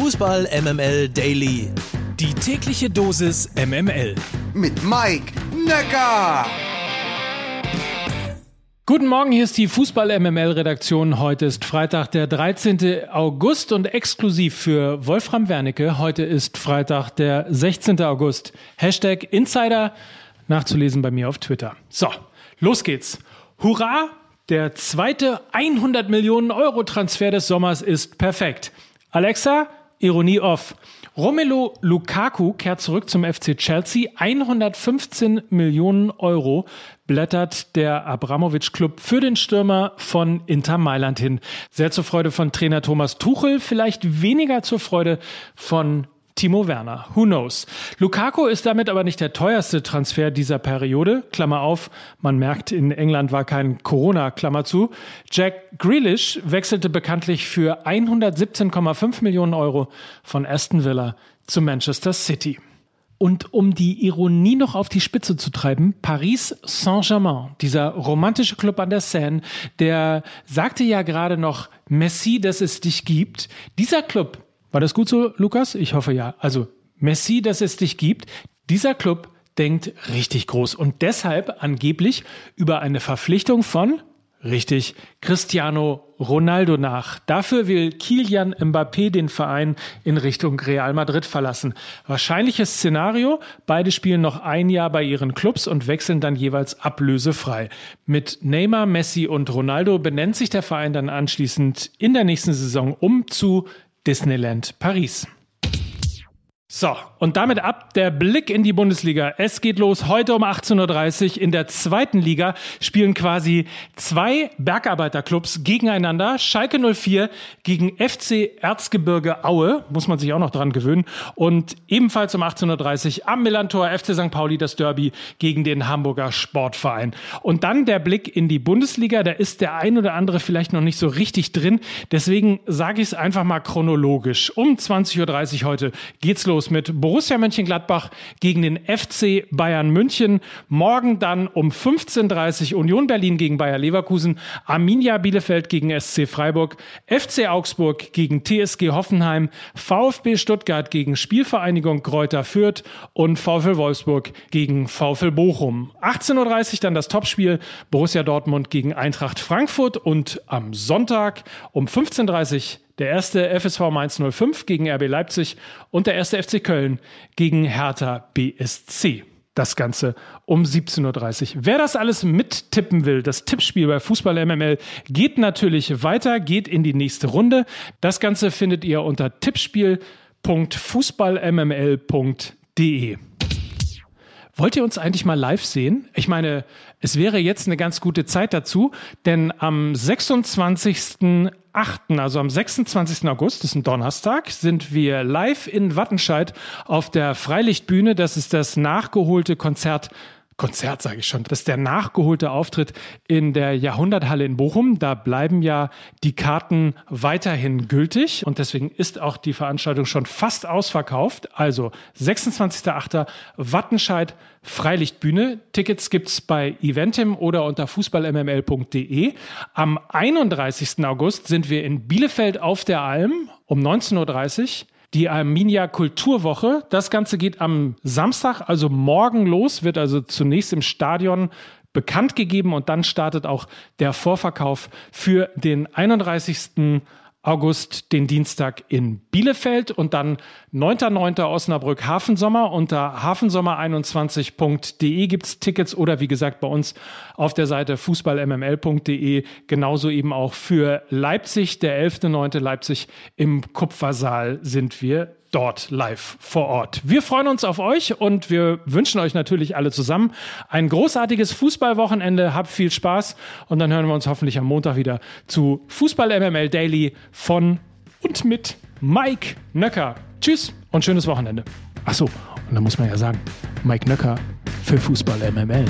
Fußball MML Daily. Die tägliche Dosis MML. Mit Mike Necker. Guten Morgen, hier ist die Fußball-MML-Redaktion. Heute ist Freitag, der 13. August und exklusiv für Wolfram Wernicke. Heute ist Freitag, der 16. August. Hashtag Insider, nachzulesen bei mir auf Twitter. So, los geht's. Hurra! Der zweite 100 Millionen Euro Transfer des Sommers ist perfekt. Alexa, Ironie off. Romelu Lukaku kehrt zurück zum FC Chelsea. 115 Millionen Euro blättert der Abramovic Club für den Stürmer von Inter Mailand hin. Sehr zur Freude von Trainer Thomas Tuchel, vielleicht weniger zur Freude von Timo Werner. Who knows? Lukaku ist damit aber nicht der teuerste Transfer dieser Periode. Klammer auf, man merkt, in England war kein Corona, Klammer zu. Jack Grealish wechselte bekanntlich für 117,5 Millionen Euro von Aston Villa zu Manchester City. Und um die Ironie noch auf die Spitze zu treiben, Paris Saint-Germain, dieser romantische Club an der Seine, der sagte ja gerade noch, Messi, dass es dich gibt. Dieser Club war das gut so, Lukas? Ich hoffe ja. Also Messi, dass es dich gibt. Dieser Club denkt richtig groß und deshalb angeblich über eine Verpflichtung von Richtig, Cristiano Ronaldo nach. Dafür will Kilian Mbappé den Verein in Richtung Real Madrid verlassen. Wahrscheinliches Szenario, beide spielen noch ein Jahr bei ihren Clubs und wechseln dann jeweils ablösefrei. Mit Neymar, Messi und Ronaldo benennt sich der Verein dann anschließend in der nächsten Saison um zu Disneyland Paris. So, und damit ab der Blick in die Bundesliga. Es geht los heute um 18.30 Uhr. In der zweiten Liga spielen quasi zwei Bergarbeiterclubs gegeneinander. Schalke 04 gegen FC Erzgebirge Aue, muss man sich auch noch dran gewöhnen. Und ebenfalls um 18.30 Uhr am Millantor FC St. Pauli das Derby gegen den Hamburger Sportverein. Und dann der Blick in die Bundesliga. Da ist der ein oder andere vielleicht noch nicht so richtig drin. Deswegen sage ich es einfach mal chronologisch. Um 20.30 Uhr heute geht's los los mit Borussia Mönchengladbach gegen den FC Bayern München. Morgen dann um 15.30 Uhr Union Berlin gegen Bayer Leverkusen, Arminia Bielefeld gegen SC Freiburg, FC Augsburg gegen TSG Hoffenheim, VfB Stuttgart gegen Spielvereinigung Kräuter Fürth und VfL Wolfsburg gegen VfL Bochum. 18.30 Uhr dann das Topspiel Borussia Dortmund gegen Eintracht Frankfurt und am Sonntag um 15.30 Uhr der erste FSV Mainz 05 gegen RB Leipzig und der erste FC Köln gegen Hertha BSC. Das Ganze um 17.30 Uhr. Wer das alles mittippen will, das Tippspiel bei Fußball MML geht natürlich weiter, geht in die nächste Runde. Das Ganze findet ihr unter tippspiel.fußballmml.de. Wollt ihr uns eigentlich mal live sehen? Ich meine, es wäre jetzt eine ganz gute Zeit dazu, denn am 26.08., also am 26. August, das ist ein Donnerstag, sind wir live in Wattenscheid auf der Freilichtbühne. Das ist das nachgeholte Konzert Konzert, sage ich schon. Das ist der nachgeholte Auftritt in der Jahrhunderthalle in Bochum. Da bleiben ja die Karten weiterhin gültig und deswegen ist auch die Veranstaltung schon fast ausverkauft. Also 26.08. Wattenscheid Freilichtbühne. Tickets gibt's bei Eventim oder unter fußballmml.de. Am 31. August sind wir in Bielefeld auf der Alm um 19.30 Uhr die Arminia Kulturwoche. Das Ganze geht am Samstag, also morgen los, wird also zunächst im Stadion bekannt gegeben und dann startet auch der Vorverkauf für den 31. August den Dienstag in Bielefeld und dann 9.9. Osnabrück Hafensommer. Unter hafensommer21.de gibt es Tickets oder wie gesagt bei uns auf der Seite fußballmml.de genauso eben auch für Leipzig. Der 11.9. Leipzig im Kupfersaal sind wir dort live vor Ort. Wir freuen uns auf euch und wir wünschen euch natürlich alle zusammen ein großartiges Fußballwochenende. Habt viel Spaß und dann hören wir uns hoffentlich am Montag wieder zu Fußball MML Daily von und mit Mike Nöcker. Tschüss und schönes Wochenende. Ach so, und da muss man ja sagen, Mike Nöcker für Fußball MML.